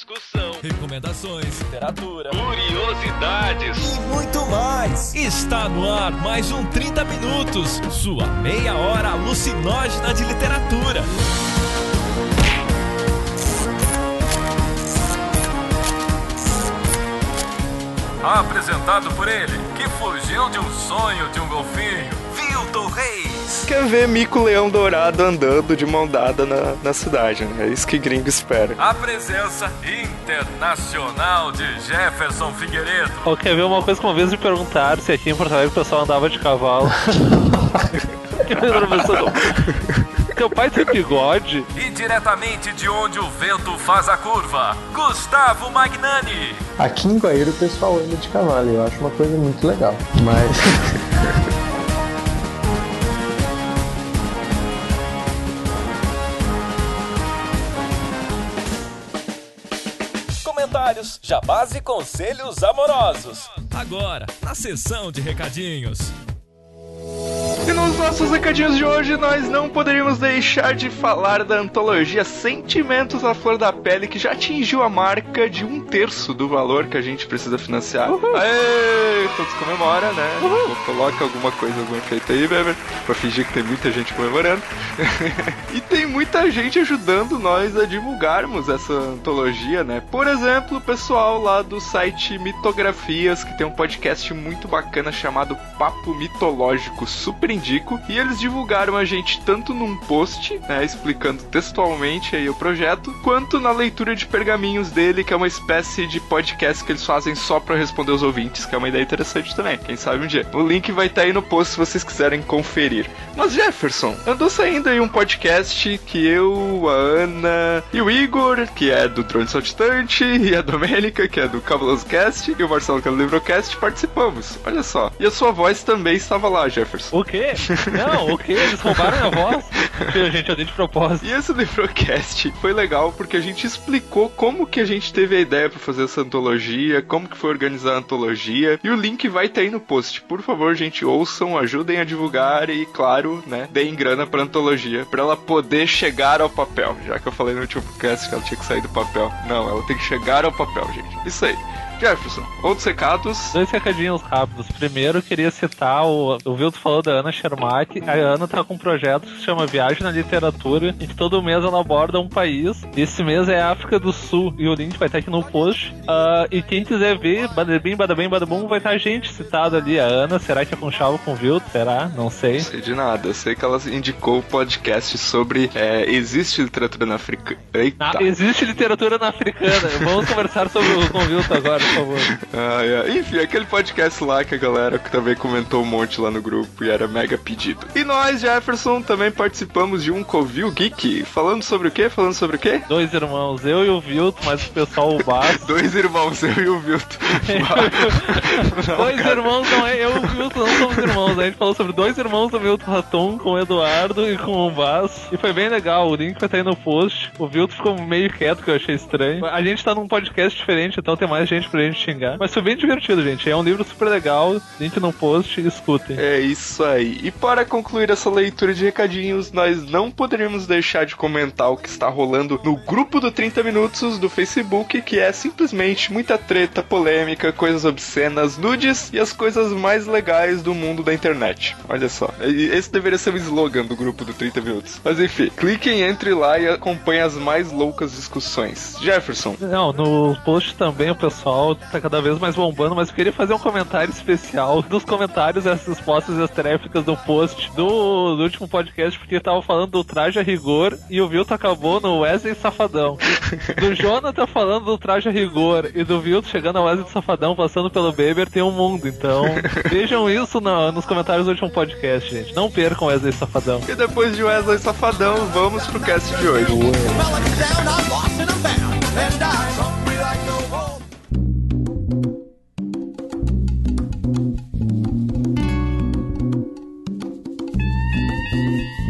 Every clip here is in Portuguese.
discussão, recomendações, literatura, curiosidades e muito mais. Está no ar mais um 30 Minutos, sua meia hora alucinógena de literatura. Apresentado por ele, que fugiu de um sonho de um golfinho, Vilton Reis. Quer ver Mico Leão Dourado andando de mão dada na, na cidade, né? É isso que gringo espera. A presença internacional de Jefferson Figueiredo. Ou quer ver uma coisa que uma vez me perguntaram se aqui em Porto Alegre o pessoal andava de cavalo. teu pai tem bigode? E diretamente de onde o vento faz a curva, Gustavo Magnani. Aqui em Guaíra o pessoal anda de cavalo, eu acho uma coisa muito legal. Mas. Comentários, jabás e conselhos amorosos. Agora, na sessão de recadinhos. E nos nossos recadinhos de hoje, nós não poderíamos deixar de falar da antologia Sentimentos à Flor da Pele, que já atingiu a marca de um terço do valor que a gente precisa financiar. Uhul. Aê, todos comemoram, né? Coloca alguma coisa, algum efeito aí, Weber, pra fingir que tem muita gente comemorando. e tem muita gente ajudando nós a divulgarmos essa antologia, né? Por exemplo, o pessoal lá do site Mitografias, que tem um podcast muito bacana chamado Papo Mitológico, super indico. E eles divulgaram a gente tanto num post, né, explicando textualmente aí o projeto, quanto na leitura de pergaminhos dele, que é uma espécie de podcast que eles fazem só para responder os ouvintes, que é uma ideia interessante também. Quem sabe um dia. O link vai estar tá aí no post se vocês quiserem conferir. Mas Jefferson, andou saindo aí um podcast que eu, a Ana e o Igor, que é do Drone Saltitante, e a Domênica, que é do Cabuloso Cast, e o Marcelo, que é do Livrocast, participamos. Olha só. E a sua voz também estava lá, Jefferson. O quê? Não, o quê? Eles roubaram a voz? a gente, eu dei de propósito. E esse Livrocast foi legal porque a gente explicou como que a gente teve a ideia para fazer essa antologia, como que foi organizar a antologia, e o link vai ter aí no post. Por favor, gente, ouçam, ajudem a divulgar e, claro, né, deem grana pra antologia, pra ela poder chegar ao papel. Já que eu falei no último podcast que ela tinha que sair do papel. Não, ela tem que chegar ao papel, gente. Isso aí. Jefferson, outros recados? Dois recadinhos rápidos. Primeiro, eu queria citar o, o Vilto falou da Ana Schermack. A Ana tá com um projeto que se chama Viagem na Literatura, em que todo mês ela aborda um país. Esse mês é a África do Sul, e o link vai estar aqui no post. Uh, e quem quiser ver, badabim, badabim, badabum, vai estar a gente citado ali. A Ana, será que é com o Vilto? Será? Não sei. Não sei de nada. Eu sei que ela indicou o podcast sobre é, existe literatura na África. Eita. Ah, existe literatura na africana. Vamos conversar sobre o com o Vilto agora por favor. Ah, é. Enfim, aquele podcast lá que a galera também comentou um monte lá no grupo e era mega pedido. E nós, Jefferson, também participamos de um Covil Geek. Falando sobre o quê? Falando sobre o quê? Dois irmãos, eu e o Vilto, mas o pessoal o Basso. Dois irmãos, eu e o Vilto. não, dois cara. irmãos, não é? Eu e o Vilto não somos irmãos. A gente falou sobre dois irmãos do Vilto Raton com o Eduardo e com o Basso. E foi bem legal. O link vai estar aí no post. O Vilto ficou meio quieto, que eu achei estranho. A gente tá num podcast diferente, então tem mais gente pra gente xingar. Mas foi bem divertido, gente. É um livro super legal. Link no post, escutem. É isso aí. E para concluir essa leitura de recadinhos, nós não poderíamos deixar de comentar o que está rolando no grupo do 30 Minutos do Facebook, que é simplesmente muita treta, polêmica, coisas obscenas, nudes e as coisas mais legais do mundo da internet. Olha só. Esse deveria ser o slogan do grupo do 30 Minutos. Mas enfim, cliquem, entre lá e acompanhem as mais loucas discussões. Jefferson. Não, no post também o pessoal tá cada vez mais bombando, mas eu queria fazer um comentário especial dos comentários, essas respostas estréficas do post do, do, último podcast, porque eu tava falando do traje a rigor e o Vilto acabou no Wesley Safadão. Do Jonathan falando do traje a rigor e do Vilto chegando ao Wesley Safadão passando pelo Beber, tem um mundo. Então, vejam isso no, nos comentários do último podcast, gente. Não percam Wesley Safadão. E depois de Wesley Safadão, vamos pro cast de hoje. Ué.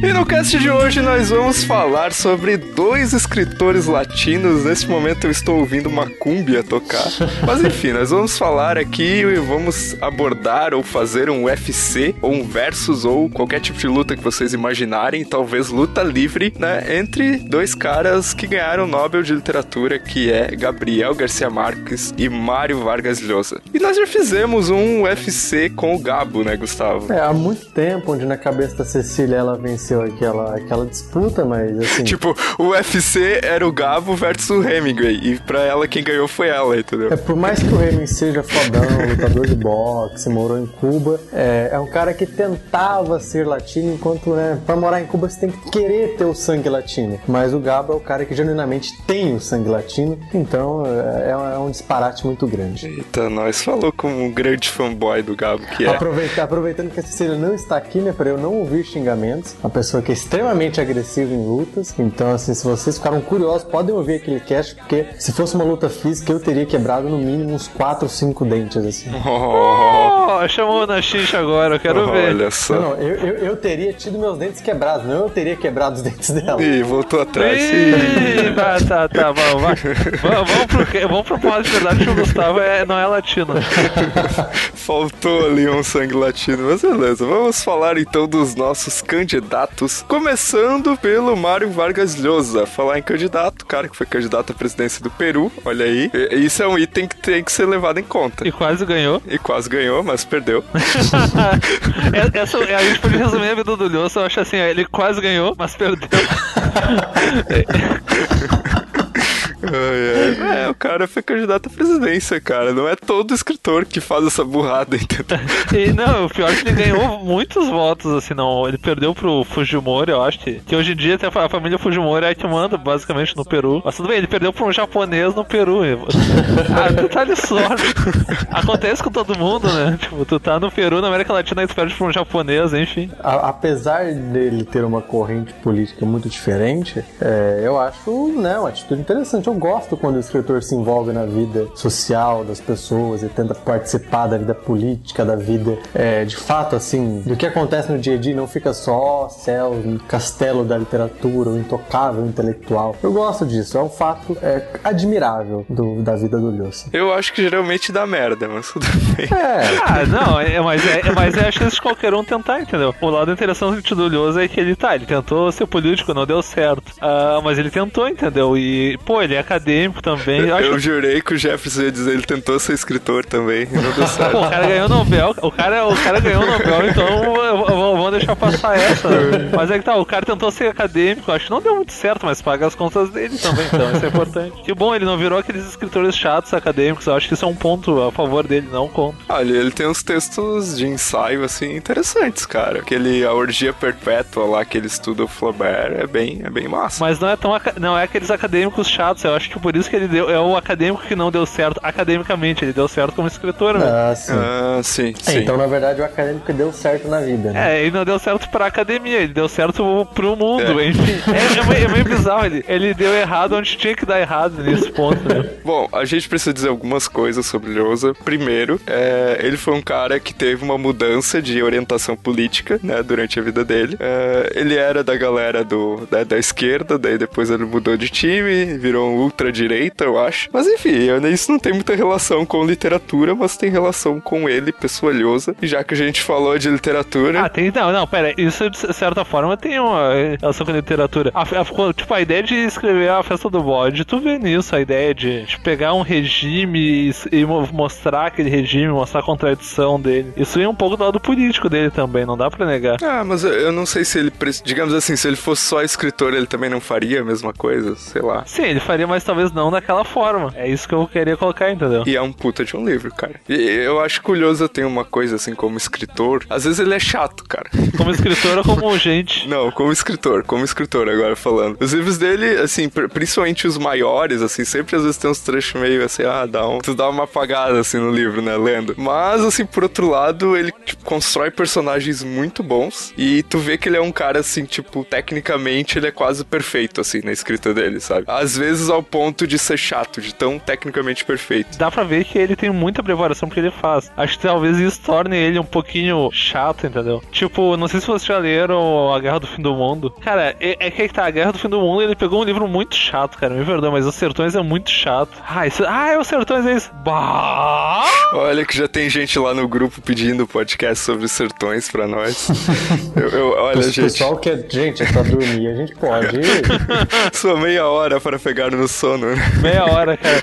E no cast de hoje nós vamos falar sobre dois escritores latinos. Nesse momento eu estou ouvindo uma cúmbia tocar. Mas enfim, nós vamos falar aqui e vamos abordar ou fazer um UFC, ou um versus, ou qualquer tipo de luta que vocês imaginarem, talvez luta livre, né? Entre dois caras que ganharam o Nobel de Literatura, que é Gabriel Garcia Marques e Mário Vargas Llosa. E nós já fizemos um UFC com o Gabo, né, Gustavo? É, há muito tempo, onde na cabeça da Cecília ela venceu aquela, aquela disputa, mas assim. Tipo, o UFC era o Gabo versus o Hemingway. E pra ela, quem ganhou foi ela, entendeu? É, por mais que o Hemingway seja fodão, lutador de boxe, morou em Cuba, é, é um cara que tentava ser latino, enquanto, né, pra morar em Cuba você tem que querer ter o sangue latino. Mas o Gabo é o cara que genuinamente tem o sangue latino, então é, é um disparate muito grande. Eita, nós falou como um grande fanboy do Gabo que é. Aproveita, aproveitando que a Cecília não está aqui, né, pra eu não ouvir xingamentos, uma pessoa que é extremamente agressiva em lutas, então assim, se vocês ficaram curiosos, podem ouvir aquele cast, porque se fosse uma luta física, eu teria quebrado no mínimo uns 4 ou 5 dentes, assim. Oh, chamou na xixa agora, eu quero ver. Olha só. Não, não, eu, eu, eu teria tido meus dentes quebrados, não eu teria quebrado os dentes dela. Ih, voltou atrás. Ih, tá, tá, tá, vamos, vai. Vamos, vamos pro, vamos pro ponto de verdade que o Gustavo é, não é latino. Faltou ali um sangue latino, mas beleza. Vamos falar então dos nossos candidatos. Começando pelo Mário Vargas Llosa. Falar em candidato, cara que foi candidato à presidência do Peru. Olha aí. E- Isso é um item que tem que ser levado em conta. E quase ganhou. E quase ganhou, mas perdeu. É- Essa, a gente pode resumir a vida do Lhoso, eu acho assim, ele quase ganhou, mas perdeu. Ai, ai. É, o cara foi candidato à presidência, cara. Não é todo escritor que faz essa burrada, entendeu? E não, o pior é que ele ganhou muitos votos, assim, não. Ele perdeu pro Fujimori, eu acho que. Que hoje em dia até a família Fujimori é a que manda, basicamente, no Peru. Mas tudo bem, ele perdeu pra um japonês no Peru. Ah, detalhe só. Acontece com todo mundo, né? Tipo, tu tá no Peru, na América Latina, aí tu perde pra um japonês, enfim. A- apesar dele ter uma corrente política muito diferente, é, eu acho né, uma atitude interessante. Eu gosto quando o escritor se envolve na vida social das pessoas e tenta participar da vida política, da vida é, de fato, assim, do que acontece no dia a dia. Não fica só céu, um castelo da literatura, o intocável intelectual. Eu gosto disso. É um fato é, admirável do- da vida do Lhosa. Eu acho que geralmente dá merda, mas tudo bem. É, Ah, não, é, mas, é, mas é a chance de qualquer um tentar, entendeu? O lado interessante do Lhoso é que ele tá, ele tentou ser político, não deu certo. Ah, mas ele tentou, entendeu? E, pô, ele é acadêmico também. Eu Eu jurei que o Jefferson ia dizer ele tentou ser escritor também não deu certo. O cara ganhou o Nobel, o cara, o cara ganhou o Nobel, então vamos deixar passar essa. Mas é que tá, o cara tentou ser acadêmico, acho que não deu muito certo, mas paga as contas dele também, então isso é importante. Que bom, ele não virou aqueles escritores chatos acadêmicos, eu acho que isso é um ponto a favor dele, não contra. Olha, ele tem uns textos de ensaio, assim, interessantes, cara. Aquele A Orgia Perpétua lá que ele estuda o Flaubert é bem, é bem massa. Mas não é tão não é aqueles acadêmicos chatos, eu acho que por isso que ele deu, é o acadêmico que não deu certo academicamente, ele deu certo como escritor mesmo. ah, sim. Ah, sim, É, sim. então, na verdade, o acadêmico deu certo na vida, né? É, ele não deu certo pra academia, ele deu certo pro mundo, enfim. É, é meio, é meio bizarro, ele, ele deu errado onde tinha que dar errado nesse ponto, né? Bom, a gente precisa dizer algumas coisas sobre Lhosa. Primeiro, é, ele foi um cara que teve uma mudança de orientação política, né, durante a vida dele. É, ele era da galera do, da, da esquerda, daí depois ele mudou de time, virou um ultradireita, eu acho. Mas enfim, isso não tem muita relação com literatura, mas tem relação com ele, pessoa Lhosa. E já que a gente falou de literatura... Ah, tem. Não, não, pera. Isso de certa forma tem uma relação com a literatura. A, a- tipo, a ideia de escrever a festa do bode, tu vê nisso, a ideia de, de pegar um regime e, e mo- mostrar aquele regime, mostrar a contradição dele. Isso vem um pouco do lado político dele também, não dá pra negar. Ah, mas eu- eu não sei se ele, digamos assim, se ele fosse só escritor, ele também não faria a mesma coisa, sei lá. Sim, ele faria, mas talvez não daquela forma. É isso que eu queria colocar, entendeu? E é um puta de um livro, cara. E eu acho que o Lhosa tem uma coisa assim, como escritor. Às vezes ele é chato, cara. Como escritor ou como gente. Não, como escritor, como escritor agora falando. Os livros dele, assim, pr- principalmente os maiores, assim, sempre às vezes tem uns trechos meio assim, ah, dá um, tu dá uma apagada assim no livro, né, lendo. Mas, assim, por outro lado, ele tipo, constrói personagens muito bons e tu vê que ele é um cara, assim, tipo, tecnicamente ele é quase perfeito, assim, na escrita dele, sabe? Às vezes ao ponto de ser chato, de tão tecnicamente perfeito. Dá pra ver que ele tem muita preparação porque ele faz. Acho que talvez isso torne ele um pouquinho chato, entendeu? Tipo, não sei se vocês já leram A Guerra do Fim do Mundo. Cara, é, é que tá, A Guerra do Fim do Mundo, ele pegou um livro muito chato, cara, me perdoa, mas Os Sertões é muito chato. Ah, isso, ah é Os Sertões, é isso. Bah! Olha que já tem gente lá no grupo pedindo podcast sobre os sertões pra nós. eu, eu, olha, O gente, pessoal quer. Gente, é pra dormir, a gente pode. sua meia hora para pegar no sono. né? Meia hora, cara.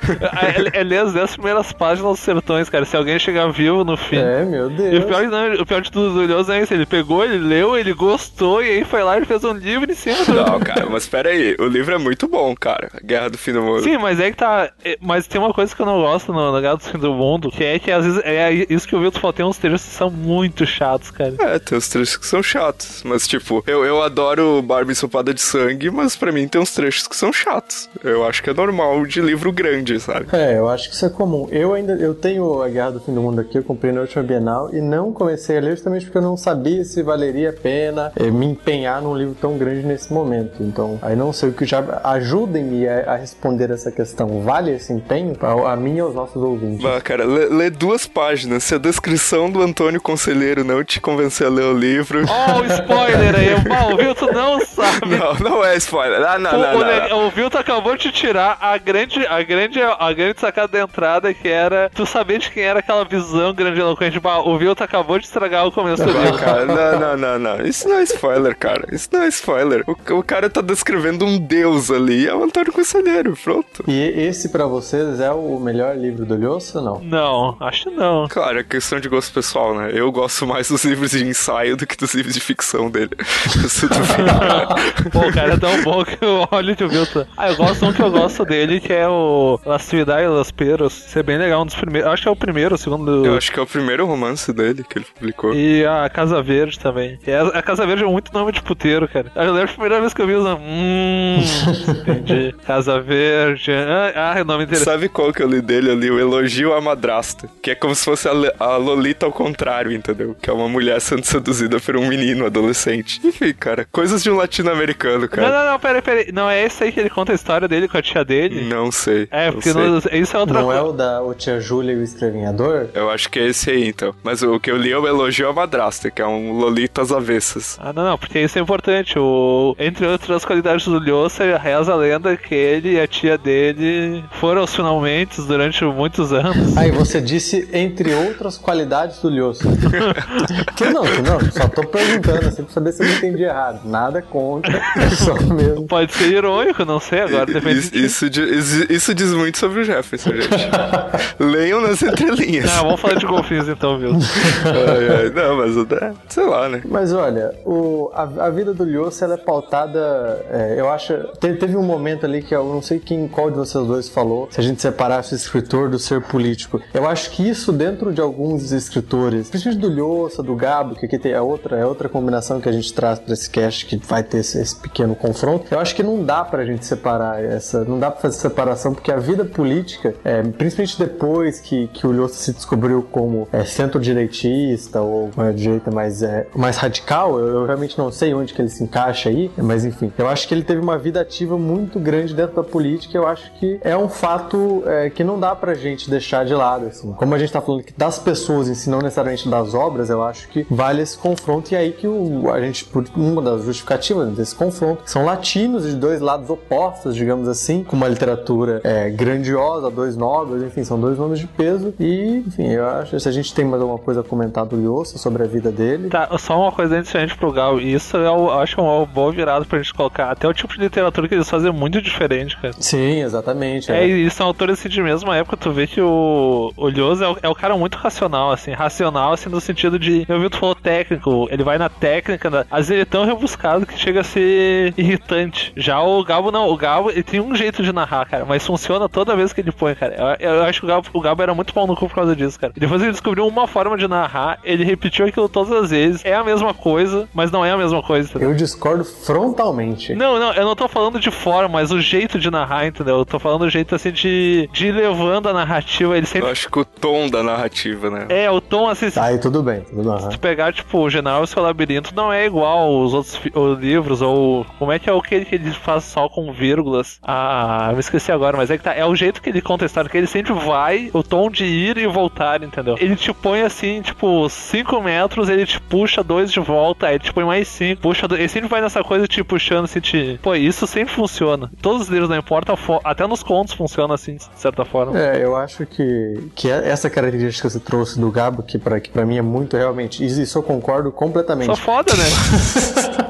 É, é ler as 10 primeiras páginas dos Sertões, cara. Se alguém chegar vivo no fim. É, meu E o Deus. pior, não, o pior de tudo do Ilhoso é isso, ele pegou, ele leu, ele gostou, e aí foi lá e fez um livro em cima do... Não, cara, mas pera aí, o livro é muito bom, cara. Guerra do Fim do Mundo. Sim, mas é que tá. é, Mas tem uma coisa que eu não gosto no, no Gato do Fim do Mundo, que é que às vezes é isso que o Wilton falou, tem uns trechos que são muito chatos, cara. É, tem uns trechos que são chatos. Mas, tipo, eu, eu adoro Barbie ensopada de sangue, mas pra mim tem uns trechos que são chatos. Eu acho que é normal de livro grande, sabe? É, eu acho que isso é comum. Eu ainda eu tenho a Guerra do Fim do Mundo aqui, eu comprei na última Bienal e não comecei a ler justamente porque eu não sabia se valeria a pena eh, me empenhar num livro tão grande nesse momento. Então, aí não sei o que já ajudem-me a, a responder essa questão. Vale esse empenho a, a mim e aos nossos ouvintes? Bah, cara, lê, lê duas páginas. Se a descrição do Antônio Conselheiro não te convencer a ler o livro. Ó, o spoiler aí, Mal, o Wilton não sabe. Não, não é spoiler. Ah, não, O, não, o, não. le- o Wilton acabou de tirar a grande, a grande, a grande sacada da entrada que era tu saber de quem era aquela visão grandiloquente. Bah, o Wilton acabou de estragar o começo do livro. cara, não, não, não, não. Isso não é spoiler, cara. Isso não é spoiler. O, o cara tá descrevendo um deus ali. É o Antônio Conselheiro, pronto. E esse pra vocês é o melhor livro do Lhosa ou não? Não, acho que não. Claro, é questão de gosto pessoal, né? Eu gosto mais dos livros de ensaio do que dos livros de ficção dele. Pô, o cara é tão bom que eu olho de Wilton. Ah, eu gosto um que eu gosto dele, que é o Las Ciudades e Los Peros. Isso é bem legal, um dos primeiros. Acho que é o primeiro, o segundo. Eu acho que é o primeiro romance dele que ele publicou. E a Casa Verde também. E a, a Casa Verde é muito nome de puteiro, cara. Eu lembro a primeira vez que eu vi usando. Hum. entendi. Casa Verde. Ah, é nome interessante. Sabe qual que eu li dele? Eu li o Elogio à Madrasta. Que é como se fosse a, a Lolita ao contrário, entendeu? Que é uma mulher sendo seduzida por um menino adolescente. Enfim, cara, coisas de um latino-americano, Não, cara. não, não, peraí, peraí. Não é esse aí que ele conta a história dele com a tia dele? Não sei. É, não porque sei. não- isso é outra Não é coisa. o da o Tia Júlia e o Escrevinhador? Eu acho que é esse aí, então. Mas o que eu li é o Elogio à Madrasta, que é um Lolita às avessas. Ah, não, não, porque isso é importante. O... Entre outras qualidades do Lhosa, reza a lenda que ele e a tia dele foram aos finalmente durante muitos anos. Aí você disse entre outras qualidades do Lhosa. que não, que não, só tô perguntando assim pra saber se eu não entendi errado. Nada contra, é só mesmo. Pode ser irônico, não sei agora, depende Isso. Isso, diz- isso diz muito sobre o Jefferson, gente. Leiam nas entrelinhas. Ah, vamos falar de golfinhos então, viu? Ai, ai, não, mas é, sei lá, né? Mas olha, o, a, a vida do Lhosa ela é pautada. é, eu acho. te- teve um momento ali que eu não sei quem, qual de vocês dois falou, se a gente separasse o escritor do ser político. Eu acho que isso dentro de alguns escritores, principalmente do Lhosa, do Gabo, que aqui tem a outra, é outra combinação que a gente traz pra esse cast que vai ter esse, esse pequeno confronto. Eu acho que não dá pra gente separar essa. Não dá pra fazer separação, porque a vida política, é, principalmente depois que, que o Lhosa se descobriu como é, centro-direitista ou uma direita mais, é, mais radical, eu, eu realmente não sei onde que ele se encaixa aí, mas enfim, eu acho que ele teve uma vida ativa muito grande dentro da política. Eu acho que é um fato é, que não dá pra gente deixar de lado. Assim. Como a gente tá falando das pessoas em si, não necessariamente das obras, eu acho que vale esse confronto. E aí que o, a gente, por uma das justificativas desse confronto, são latinos de dois lados opostos, digamos assim, com uma literatura é, grandiosa, dois nobres, enfim, são dois nomes de peso. E, enfim, eu acho se a gente tem mais alguma coisa a comentar do Lhosa sobre a vida dele. Tá, só uma coisa antes de a gente pro Gal. Isso é eu acho um bom virado pra gente colocar. Até o tipo de literatura que eles fazem é muito diferente, cara. Sim, exatamente. É, e são autores assim, de mesma época, tu vê que o, o Lhosa é, o- é cara muito racional, assim, racional, assim, no sentido de, eu vi tu falou técnico, ele vai na técnica, né? às vezes ele é tão rebuscado que chega a ser irritante. Já o Gabo não, o Gabo, ele tem um jeito de narrar, cara, mas funciona toda vez que ele põe, cara. Eu, eu acho que o Gabo, o Gabo era muito pau no cu por causa disso, cara. E depois ele descobriu uma forma de narrar, ele repetiu aquilo todas as vezes, é a mesma coisa, mas não é a mesma coisa, entendeu? Eu discordo frontalmente. Não, não, eu não tô falando de forma, mas o jeito de narrar, entendeu? Eu tô falando do jeito assim de, de ir levando a narrativa. Ele Eu sempre. acho que o tom da narrativa, né? É, o tom assim. Se Aí tudo bem, tudo bem. tu pegar, tipo, o General e seu Labirinto não é igual os outros o livro, livros, ou como é que é o que ele, que ele faz só com vírgulas? Ah, me esqueci agora, mas é que tá. É o jeito que ele conta a história, que ele sempre vai, o tom de ir e voltar, entendeu? Ele te põe assim, tipo, 5 metros, ele te puxa dois de volta, aí ele te põe mais 5, puxa dois. Ele sempre vai nessa coisa te puxando assim, te. Pô, isso sempre funciona. Todos os livros, não importa, até nos contos funciona assim, de certa forma. É, eu acho que, que é essa característica que você trouxe do Gabo, que pra, que pra mim é muito realmente. Isso eu concordo completamente. Só foda, né?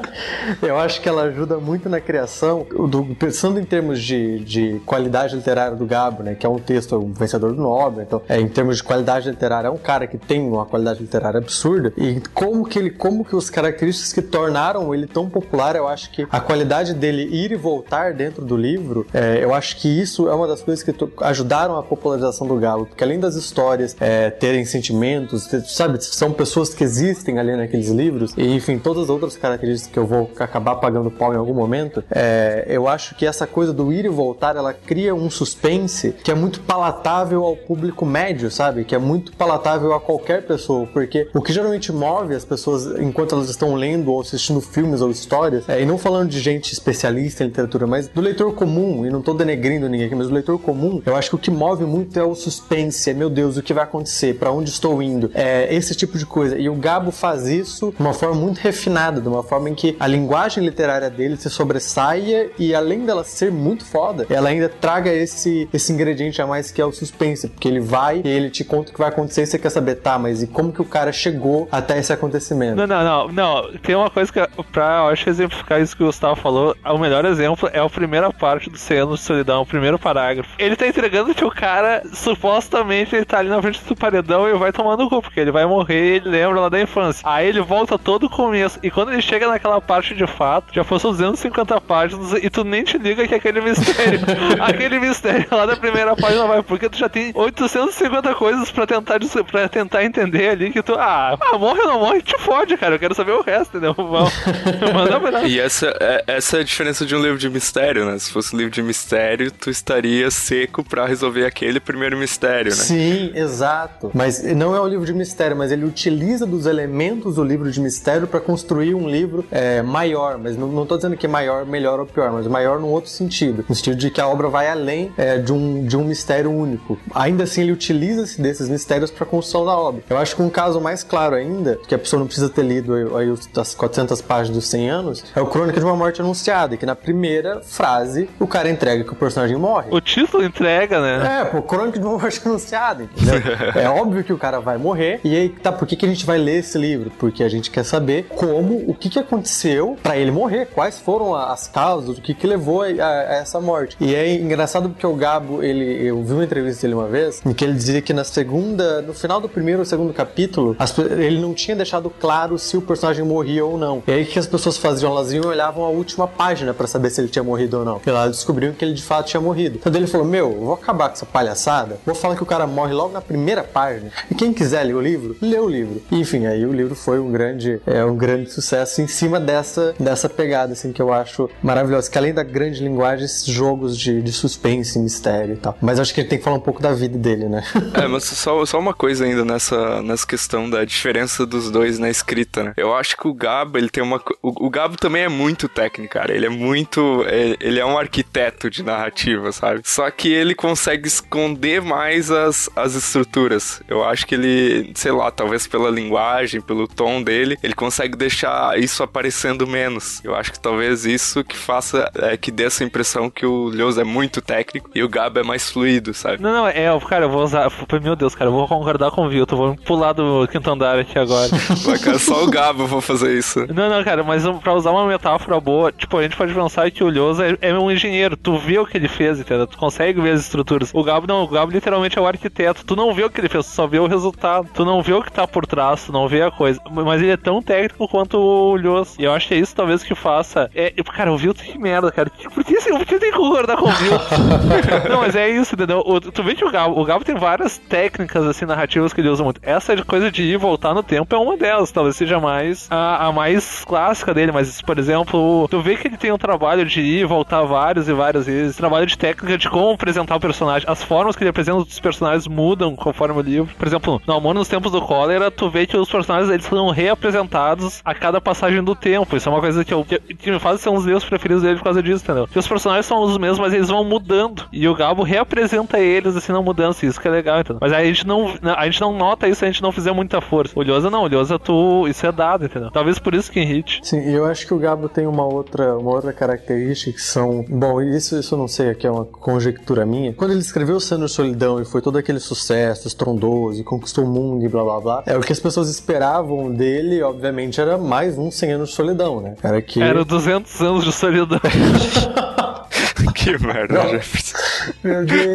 Eu acho que ela ajuda muito na criação, do, pensando em termos de, de qualidade literária do Gabo, né? Que é um texto, um vencedor do Nobel, então, é, em termos de qualidade literária, é um cara que tem uma qualidade literária absurda. E como que ele, como que os características que tornaram ele tão popular, eu acho que a qualidade dele ir e voltar dentro do livro, é, eu acho que isso é uma das coisas que ajudaram a popularização do Gabo, porque além das histórias é, terem sentimentos, sabe, são pessoas que existem ali naqueles livros, e enfim, todas as outras características que eu vou acabar pagando pau em algum momento, é, eu acho que essa coisa do ir e voltar, ela cria um suspense que é muito palatável ao público médio, sabe? Que é muito palatável a qualquer pessoa, porque o que geralmente move as pessoas enquanto elas estão lendo ou assistindo filmes ou histórias, é, e não falando de gente especialista em literatura, mas do leitor comum, e não tô denegrindo ninguém aqui, mas do leitor comum, eu acho que o que move muito é o suspense, é meu Deus, o que vai acontecer, para onde estou indo, é esse tipo de coisa. E o Gabo faz isso de uma forma muito refinada, de uma forma em que a linguagem literária dele se sobressaia e além dela ser muito foda, ela ainda traga esse, esse ingrediente a mais que é o suspense, porque ele vai e ele te conta o que vai acontecer e você quer saber, tá, mas e como que o cara chegou até esse acontecimento? Não, não, não, não. Tem uma coisa que, pra, eu acho, exemplificar isso que o Gustavo falou, o melhor exemplo é a primeira parte do Ceno de Solidão, o primeiro parágrafo. Ele tá entregando que o cara, supostamente, ele tá ali na frente do paredão e vai tomando o cu, porque ele vai morrer ele lembra lá da infância. Aí ele volta todo o começo, e quando ele chega naquela parte de fato, já foram 250 páginas e tu nem te liga que é aquele mistério. aquele mistério lá da primeira página vai, porque tu já tem 850 coisas pra tentar, pra tentar entender ali que tu, ah, ah, morre ou não morre, te fode, cara, eu quero saber o resto, entendeu? Manda pra E essa é, essa é a diferença de um livro de mistério, né? Se fosse um livro de mistério, tu estaria seco pra resolver aquele primeiro mistério, né? Sim, exato. Mas não é um livro de mistério, mas ele utiliza dos elementos do livro de mistério para construir um livro é, maior, mas não, tô dizendo que é maior, melhor ou pior, mas maior num outro sentido, no sentido de que a obra vai além é, de, um, de um mistério único. Ainda assim, ele utiliza-se desses mistérios para a construção da obra. Eu acho que um caso mais claro ainda, que a pessoa não precisa ter lido aí as 400 páginas dos 100 anos, é o Crônica de uma Morte Anunciada, que na primeira frase o cara entrega que o personagem morre. O título entrega, né? É, pô, Crônica de uma Morte Anunciada, entendeu? é óbvio que o cara vai morrer, e aí, tá, por que, que a gente vai ler esse livro? Porque a gente quer saber como, o que, que aconteceu para ele morrer, quais foram as causas, o que, que levou a, a, essa morte. E é engraçado porque o Gabo, ele, eu vi uma entrevista dele uma vez, em que ele dizia que na segunda, no final do primeiro ou segundo capítulo, as, ele não tinha deixado claro se o personagem morria ou não. E aí o que as pessoas faziam? Elas e olhavam a última página para saber se ele tinha morrido ou não. E lá descobriam que ele de fato tinha morrido. Então ele falou: Meu, vou acabar com essa palhaçada, vou falar que o cara morre logo na primeira página. E quem quiser ler o livro, lê o livro. E, enfim, aí o livro foi um grande, é, um grande sucesso em cima dessa, dessa pegada, assim, que eu acho maravilhosa. Que além da grande linguagem, esses jogos de, de suspense, mistério e tal. Mas acho que ele tem que falar um pouco da vida dele, né? É, mas só, só uma coisa ainda nessa, nessa questão da diferença dos dois na escrita, né? Eu acho que o Gabo, ele tem uma. O, o Gabo também é muito técnico, cara. Ele é muito. É, ele é um arquiteto de narrativa, sabe? Só que ele consegue esconder mais as, as estruturas. Eu acho que ele, sei lá, talvez pela linguagem, pelo tom dele, ele consegue deixar isso aparecendo menos. Eu acho que talvez isso que faça, é, que dê essa impressão que o Leos é muito técnico e o Gabo é mais fluido, sabe? Não, não, é, cara, eu vou usar. Meu Deus, cara, eu vou concordar com o Vilto, vou pular do quinto andar aqui agora. Vai, cara, só o Gabo vou fazer isso. Não, não, cara, mas pra usar uma metáfora boa, tipo, a gente pode pensar que o Leos é, é, um engenheiro, tu vê o que ele fez, entendeu? Tu consegue ver as estruturas. O Gabo não, o Gabo literalmente é o arquiteto, tu não vê o que ele fez, tu só vê o resultado. Tu não vê o que tá por trás, tu não vê a coisa. Mas ele é tão técnico quanto o Leos. E eu acho que é isso talvez que faça. É, cara, o Vilto que merda, cara. Por que, assim, por que tem que concordar com o Vilto? não, mas é isso, entendeu? O, tu vê que o Gabo, o Gabo tem várias técnicas, assim, narrativas que ele usa muito. Essa coisa de ir e voltar no tempo é uma delas, talvez seja mais a, a mais clássica dele, mas, por exemplo, tu vê que ele tem um trabalho de ir e voltar várias e várias vezes, trabalho de técnica de como apresentar o personagem. As formas que ele apresenta os personagens mudam conforme o livro. Por exemplo, no Amor nos Tempos do Cólera, tu vê que os personagens eles foram reapresentados a cada passagem do tempo. Tempo. Isso é uma coisa que, eu, que, que me faz ser um dos livros preferidos dele por causa disso, entendeu? Que os personagens são os mesmos, mas eles vão mudando. E o Gabo reapresenta eles, assim, não mudança. Isso que é legal, entendeu? Mas a gente não, a gente não nota isso a gente não fizer muita força. O não, o tu, isso é dado, entendeu? Talvez por isso que hit. Sim, eu acho que o Gabo tem uma outra, uma outra característica que são. Bom, isso, isso eu não sei, aqui é uma conjectura minha. Quando ele escreveu Sendo Solidão e foi todo aquele sucesso estrondoso e conquistou o mundo e blá blá blá, é o que as pessoas esperavam dele, obviamente, era mais um 100 anos solidão, né? Era que. Era 200 anos de solidão. que merda, Jefferson. Meu Deus.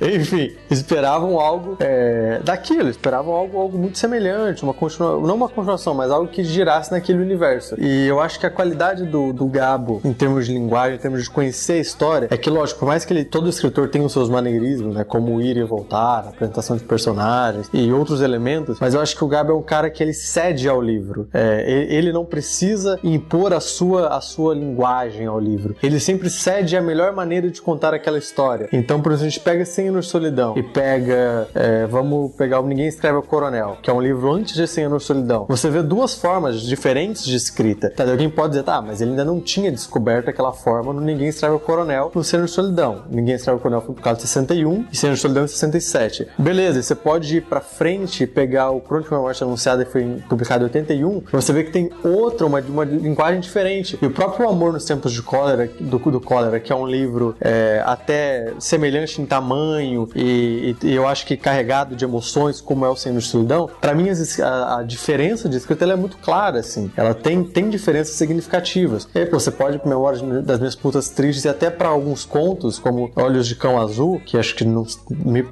Enfim, esperavam algo é, daquilo, esperavam algo, algo muito semelhante, uma continua, não uma continuação, mas algo que girasse naquele universo. E eu acho que a qualidade do, do Gabo, em termos de linguagem, em termos de conhecer a história, é que, lógico, por mais que ele, todo escritor tenha os seus maneirismos, né, como ir e voltar, apresentação de personagens e outros elementos, mas eu acho que o Gabo é um cara que ele cede ao livro. É, ele não precisa impor a sua, a sua linguagem ao livro. Ele sempre cede a melhor maneira de contar aquela história. Então, por exemplo, a gente pega 100 anos de solidão e pega, é, vamos pegar o Ninguém Escreve o Coronel, que é um livro antes de 100 anos de solidão. Você vê duas formas diferentes de escrita. Tá, alguém pode dizer, tá, mas ele ainda não tinha descoberto aquela forma no Ninguém Escreve o Coronel no 100 anos de solidão. Ninguém Escreve o Coronel foi causa de 61 e 100 anos de solidão em 67. Beleza, você pode ir pra frente e pegar o Crônica de uma Morte Anunciada que foi publicado em 81, você vê que tem outra, uma, uma linguagem diferente. E o próprio Amor nos Tempos de Cólera, do, do Cólera, que é um livro é, até semelhante em tamanho e, e, eu acho que carregado de emoções, como é o Senhor de Solidão, para mim a, a, diferença de escrita é muito clara, assim. Ela tem, tem diferenças significativas. E pô, você pode ir Memória das Minhas Putas Tristes e até para alguns contos, como Olhos de Cão Azul, que acho que não,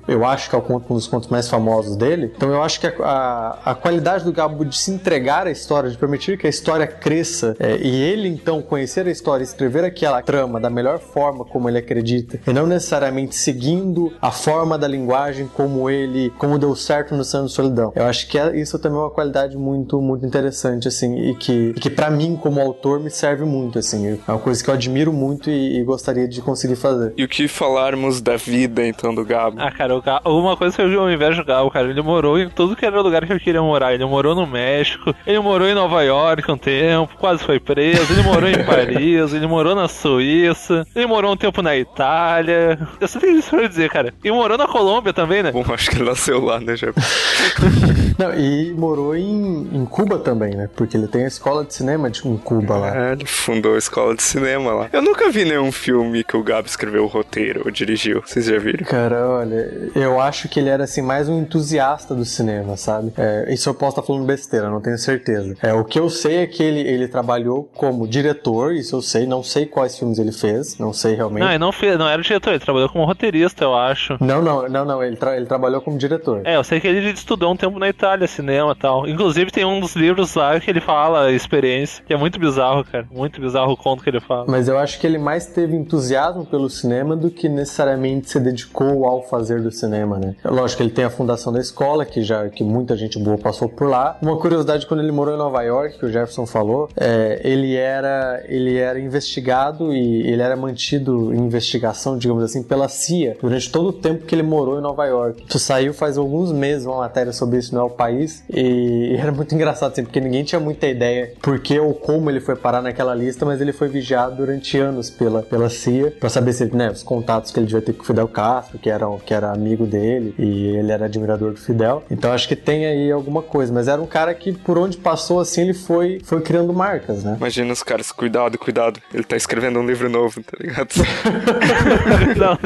eu acho que é um dos contos mais famosos dele. Então eu acho que a, a, a qualidade do Gabo de se entregar à história, de permitir que a história cresça é, e ele então conhecer a história e escrever aquela trama da melhor forma como ele acredita, e não necessariamente seguindo a forma da linguagem como ele, como deu certo no Santo Solidão. Eu acho que é, isso também é uma qualidade muito, muito interessante, assim, e que, que para mim, como autor, me serve muito, assim. É uma coisa que eu admiro muito e, e, gostaria de conseguir fazer. E o que falarmos da vida, então, do Gabo? Ah, cara, o Gabo, uma coisa que eu vi ao invés do Gabo, cara, ele morou em tudo que era lugar que eu queria morar. Ele morou no México, ele morou em Nova York um tempo, quase foi preso, ele morou em Paris, ele morou na Suíça, ele morou um tempo na Itália. Eu só tenho isso pra dizer, cara. E morou na Colômbia também, né? Bom, acho que ele nasceu lá, né, já. Não, e morou em, em Cuba também, né? Porque ele tem a escola de cinema de, em Cuba lá. É, ele fundou a escola de cinema lá. Eu nunca vi nenhum filme que o Gabo escreveu o roteiro ou dirigiu. Vocês já viram? Cara, olha, eu acho que ele era assim mais um entusiasta do cinema, sabe? É, isso eu posso estar falando besteira, não tenho certeza. É, o que eu sei é que ele, ele trabalhou como diretor, isso eu sei, não sei quais filmes ele fez, não sei realmente. Não, ele não, fez, não era diretor, ele trabalhou como roteirista, eu acho. Não, não, não, não, ele, tra ele trabalhou como diretor. É, eu sei que ele estudou um tempo na Itália, cinema e tal. Inclusive tem um dos livros lá que ele fala experiência, que é muito bizarro, cara. Muito bizarro o conto que ele fala. Mas eu acho que ele mais teve entusiasmo pelo cinema do que necessariamente se dedicou ao fazer do cinema, né? Lógico que ele tem a fundação da escola, que já que muita gente boa passou por lá. Uma curiosidade, quando ele morou em Nova York, que o Jefferson falou, é, ele era ele era investigado e ele era mantido em investigação, digamos assim, pela CIA durante todo o tempo que ele morou em Nova York. Isso saiu faz alguns meses uma matéria sobre isso no El País e era muito engraçado assim, porque ninguém tinha muita ideia por que ou como ele foi parar naquela lista, mas ele foi vigiado durante anos pela, pela CIA para saber se, né, os contatos que ele devia ter com o Fidel Castro, que era, que era amigo dele e ele era admirador do Fidel. Então acho que tem aí alguma coisa, mas era um cara que por onde passou assim ele foi foi criando marcas, né? Imagina os caras, cuidado, cuidado, ele tá escrevendo um livro novo, tá ligado? não,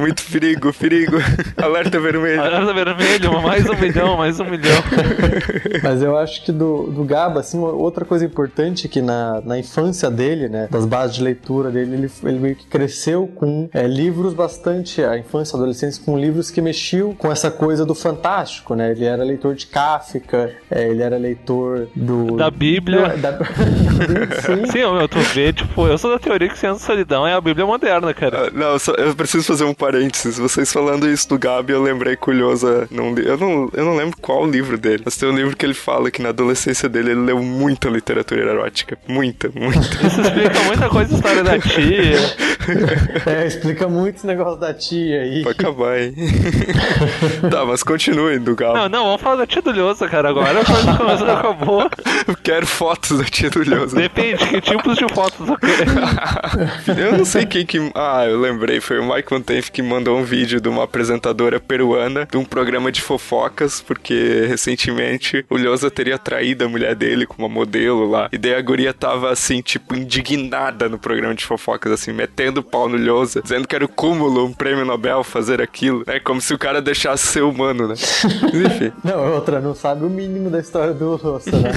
Muito perigo, perigo. Alerta vermelho. Alerta vermelho, mais um milhão, mais um milhão. Mas eu acho que do, do Gaba, assim, outra coisa importante que na, na infância dele, né, das bases de leitura dele, ele, ele meio que cresceu com é, livros bastante, a infância, a adolescência, com livros que mexiam com essa coisa do fantástico, né? Ele era leitor de Kafka, é, ele era leitor do... Da Bíblia. Da, da, sim. sim, eu tô vendo, tipo, eu sou da teoria que Ciência Solidão é a Bíblia moderna, cara. Uh, não, eu, só, eu preciso fazer um parênteses. Vocês falando isso do Gabi, eu lembrei curiosa. Num, eu, não, eu não lembro qual livro dele, mas tem um livro que ele fala que na adolescência dele ele leu muita literatura erótica. Muita, muita. Isso explica muita coisa da história da tia. É, explica muito esse negócio da tia aí. Pra acabar, hein? tá, mas continue do Gabo. Não, não, vamos falar da tia do Lhosa, cara, agora. Quando começou, acabou. Eu quero fotos da tia do Lhosa. Depende, que tipos de fotos eu quero. Eu não sei quem que. Ah, eu lembrei. Foi o Mike Van Tenf que mandou um vídeo de uma apresentadora peruana de um programa de fofocas, porque recentemente o Lhosa teria traído a mulher dele com uma modelo lá. E daí a guria tava assim, tipo, indignada no programa de fofocas, assim, metendo o pau no Lhosa, dizendo que era o cúmulo, um prêmio Nobel fazer aquilo. É como se o cara deixasse ser humano, né? Enfim. Não, outra, não sabe o mínimo da história do Roça, né?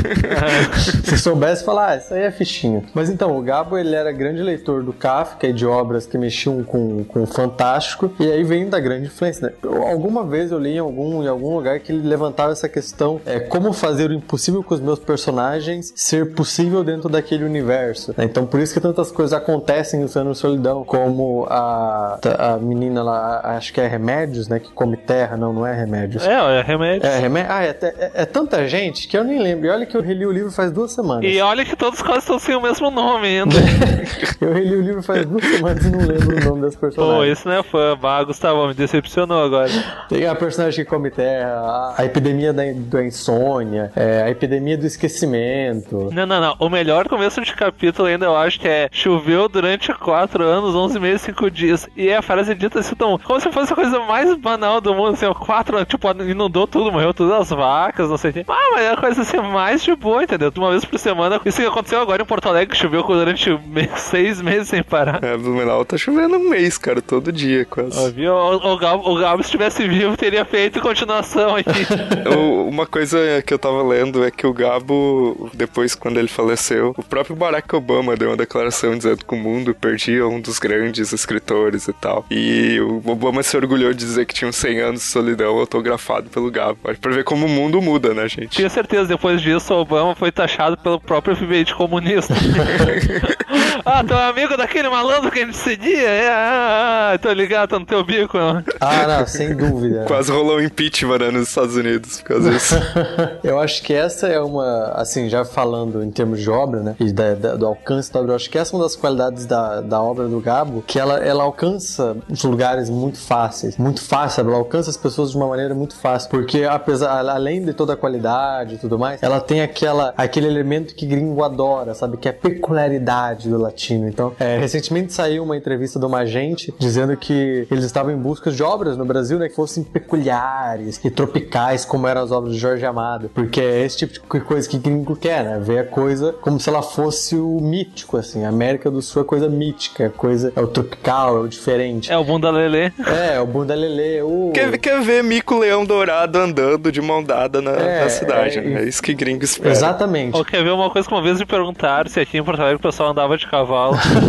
Se soubesse falar, ah, isso aí é fichinha. Mas então, o Gabo, ele era grande leitor do Kafka e de obras que mexiam com, com o fantástico, e aí vem da grande influência, né? Eu- alguma vez eu li em algum, em algum lugar que ele levantava essa questão, é, como fazer o impossível com os meus personagens ser possível dentro daquele universo. né? Então, por isso que tantas coisas acontecem no Senhor Solidão, como a, a menina lá, acho que é Remédios, né? Que come terra, não, não é Remédios. É, é remédio. É, remé- ah, é, é- é tanta gente que eu nem lembro. E olha que eu reli o livro faz duas semanas. E olha que todos quase estão sem o mesmo nome ainda. Eu reli o livro faz duas semanas e não lembro o nome das Pô, personagens. esse não é fã. Bah, Gustavo, me decepcionou agora. Tem a personagem que come terra, a, epidemia da, da insônia, é, a epidemia do esquecimento. Não, não, não. O melhor começo de capítulo ainda eu acho que é choveu durante 4 anos, 11 meses, 5 dias. E é a frase dita assim, tão, como se fosse a coisa mais banal do mundo. Assim, 4 anos, tipo, inundou tudo, morreu todas as vacas, não sei o quê. Ah, mas é a coisa assim mais de boa, entendeu? Uma vez por semana. Isso que aconteceu agora em Porto Alegre, choveu durante 6 meses sem parar. É, Blumenau tá chovendo um mês, cara, todo dia quase. Ó, viu? O, o, Gabo, o se estivesse vivo, teria feito continuação aqui. Eu- uma coisa que eu tava lendo é que o Gabo, depois quando ele faleceu, o próprio Barack Obama deu uma declaração dizendo que o mundo perdia um dos grandes escritores e tal. E o Obama se orgulhou de dizer que tinha uns 100 anos de solidão autografado pelo Gabo. Olha, Pra ver como o mundo muda, né, gente? Tinha certeza, depois disso, o Obama foi taxado pelo próprio FBI de comunista. ah, tu é amigo daquele malandro que a gente seguia? É, ah, ah, tô ligado, tá no teu bico. não. Ah, não, sem dúvida. Quase rolou um impeachment né, nos Estados Unidos por causa disso. Eu acho que essa é uma, assim, já falando em termos de obra, né, e da- da- do alcance da obra, eu acho que essa é uma das qualidades da, da obra do Gabo, que ela, ela alcança os lugares muito fáceis, muito fácil, sabe? ela alcança as pessoas de uma maneira muito fácil, porque apesar, além de toda a qualidade e tudo mais, ela tem aquela, aquele elemento que gringo adora, sabe? Que é a peculiaridade do latino. Então, é, recentemente saiu uma entrevista de uma agente dizendo que eles estavam em busca de obras no Brasil, né, que fossem peculiares e tropicais, como eram as obras de Jorge Amado, porque é esse tipo de coisa que gringo quer, né? Ver a coisa como se ela fosse o mítico, assim. A América do Sul é coisa mítica, é coisa é o tropical, é o diferente. É o bunda lelê. É, o bunda lelê, o Quer, quer ver Mico Leão Dourado andando de mão dada na, É, na cidade, é, né? É isso que gringo espera. Exatamente. Ou quer ver uma coisa que uma vez me perguntaram se aqui em Porto Alegre o pessoal andava de cavalo.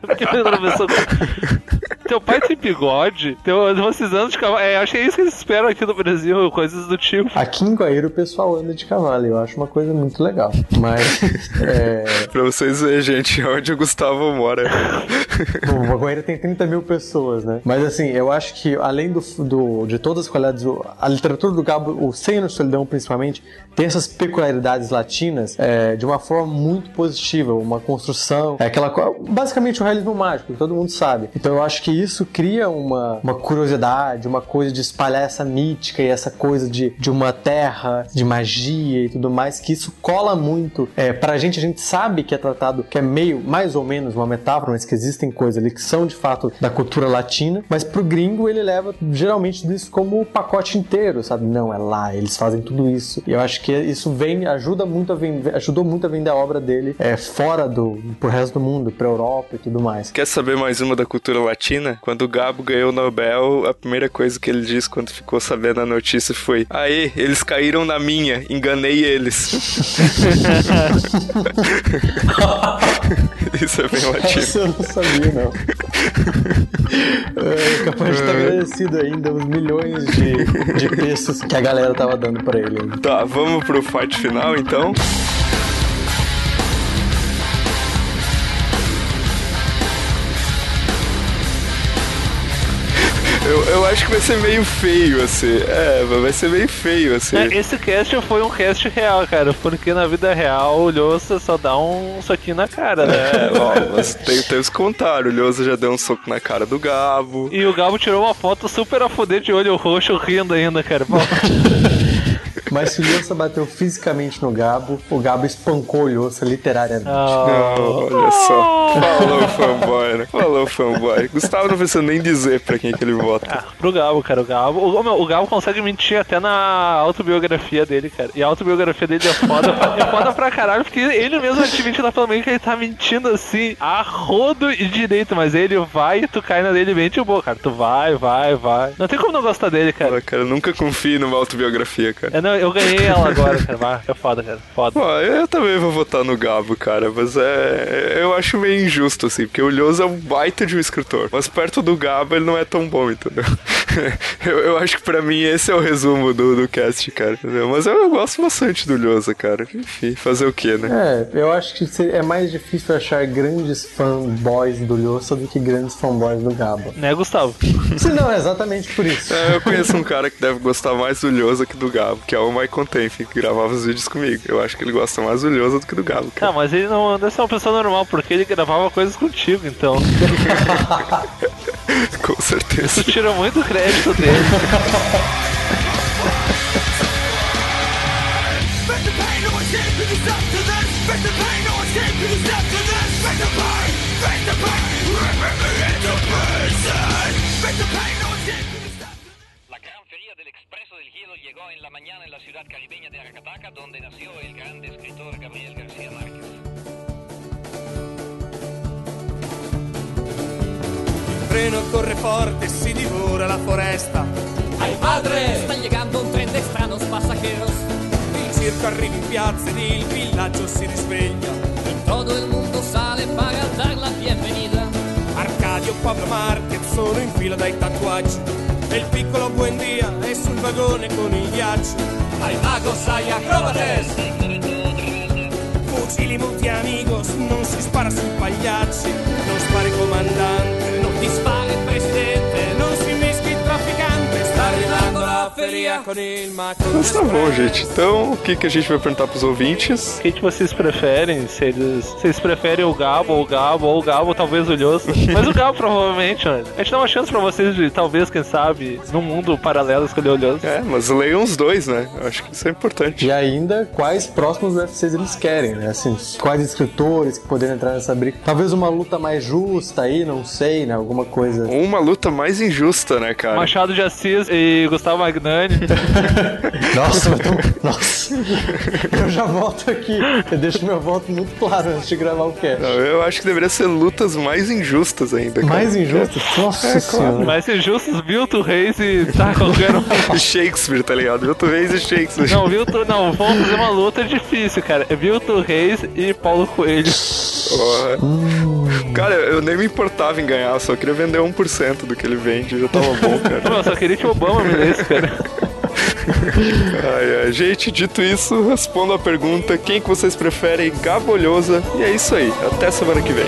Porque a pessoa- Teu pai tem bigode? Teu, vocês andam de cavalo? É, acho que é isso que eles esperam aqui no Brasil, coisas do tipo. Aqui em Guaíra o pessoal anda de cavalo, eu acho uma coisa muito legal. Mas é, Pra vocês verem, gente, onde o Gustavo mora. Bom, o Guaíra tem 30 mil pessoas, né? Mas assim, eu acho que além do, do- de todas as qualidades, a literatura do Gabo, o Senhor Solidão principalmente, tem essas peculiaridades latinas é, de uma forma muito positiva, uma construção, é aquela basicamente o realismo mágico, que todo mundo sabe. Então eu acho que isso cria uma, uma curiosidade, uma coisa de espalhar essa mítica e essa coisa de, de uma terra, de magia e tudo mais, que isso cola muito. É, pra gente, a gente sabe que é tratado, que é meio, mais ou menos, uma metáfora, mas que existem coisas ali que são de fato da cultura latina, mas pro gringo ele leva geralmente isso como o pacote inteiro, sabe? Não, é lá, eles fazem tudo isso. E eu acho que isso vem, ajuda muito a vender, ajudou muito a vender a obra dele é, fora do, pro resto do mundo, pra Europa e tudo mais. Quer saber mais uma da cultura latina? Quando o Gabo ganhou o Nobel, a primeira coisa que ele disse quando ficou sabendo a notícia foi: Aê, eles caíram na minha, enganei eles. Isso é bem latino. Essa eu não sabia, não. É, capaz de estar agradecido ainda os milhões de, de pesos que a galera tava dando pra ele. Tá, vamos pro fight final então. Eu, eu acho que vai ser meio feio, assim. É, vai ser meio feio, assim. É, esse cast foi um cast real, cara, porque na vida real o Lhosa só dá um soquinho na cara, né? É, ó, mas tem, tem os comentários. O Lhosa já deu um soco na cara do Gabo. E o Gabo tirou uma foto super a fuder de olho roxo rindo ainda, cara. Mas se o Lhosa bateu fisicamente no Gabo, o Gabo espancou o Lhosa literariamente. Ah. Não, olha só. Falou fanboy, né? Falou fanboy. Gustavo não precisa nem dizer pra quem que ele vota. Ah, pro Gabo, cara, o Gabo. O, meu, o Gabo consegue mentir até na autobiografia dele, cara. E a autobiografia dele é foda, é foda pra caralho, porque ele mesmo admite lá pelo meio que ele tá mentindo assim, a rodo e direito, mas ele vai e tu cai na dele bem de boa, cara. Tu vai, vai, vai. Não tem como não gostar dele, cara. Cara, eu nunca confie numa autobiografia, cara. É, não, eu ganhei ela agora, cara. É foda, cara. Foda. Pô, eu também vou votar no Gabo, cara, mas é. Eu acho meio injusto, assim, porque o Lhosa é um baita de um escritor, mas perto do Gabo ele não é tão bom, entendeu? eu, eu acho que pra mim esse é o resumo do, do cast, cara, entendeu? Mas eu, eu gosto bastante do Lhosa, cara. Enfim, fazer o quê, né? É, eu acho que é mais difícil achar grandes fanboys do Lhosa do que grandes fanboys do Gabo. Né, Gustavo? Se não, é exatamente por isso. É, eu conheço um cara que deve gostar mais do Lhosa que do Gabo, que é o Michael Tenfi, que gravava os vídeos comigo. Eu acho que ele gosta mais do Lhosa do que do Gabo, cara. Não, mas ele não deve ser uma pessoa normal, porque ele gravava coisas contigo, então. Com certeza. Tu tira muito crédito dele. La llegó en la mañana en la ciudad caribeña de Aracataca, donde nació el gran escritor Gabriel García Márquez. Il treno corre forte, si divora la foresta. ¡Ay, padre! Están llegando un tren de extraños pasajeros. Il circo arriva in piazza ed il villaggio si risveglia. Y todo el mundo sale para dar la bienvenida. Arcadio, Pablo Marquez sono in fila dai tatuaggi. E il piccolo Buendia è sul vagone con il ghiaccio. ¡Hay magos, hay acróbates! Fucili multi amigos, non si spara sui pagliacci. Non spari comandante, non Dispare, presidente! non Mas tá bom, gente. Então, o que, que a gente vai perguntar pros ouvintes? Quem que vocês preferem? Se eles, eles preferem o Gabo ou o Gabo, ou o Gabo, talvez o Lhosa. Mas o Gabo, provavelmente, mano. A gente dá uma chance pra vocês de, talvez, quem sabe, num mundo paralelo, escolher o Lhosa. É, mas leiam os dois, né? Eu acho que isso é importante. E ainda, quais próximos UFCs eles querem, né? Assim, quais escritores que poderiam entrar nessa briga. Talvez uma luta mais justa aí, não sei, né? Alguma coisa. Uma luta mais injusta, né, cara? Machado de Assis e Gustavo Magnani. Nossa, Nossa. Eu já volto aqui. Eu deixo meu voto muito claro antes de gravar o cast. Não, eu acho que deveria ser lutas mais injustas ainda. cara. Mais injusto? Nossa senhora. Mas injustos, Vilto Reis e tá qualquer um. Shakespeare, tá ligado? Milton Reis e Shakespeare. Não, Vilto, não, vamos fazer uma luta difícil, cara. É Vilto Reis e Paulo Coelho. Porra. Cara, eu nem me importava em ganhar, só queria vender 1% do que ele vende, já tava bom, cara. Não, eu só queria que o Obama me lesse, cara. Ai, ai. Gente, dito isso, respondo a pergunta: quem que vocês preferem, Gabolhosa? E é isso aí. Até semana que vem.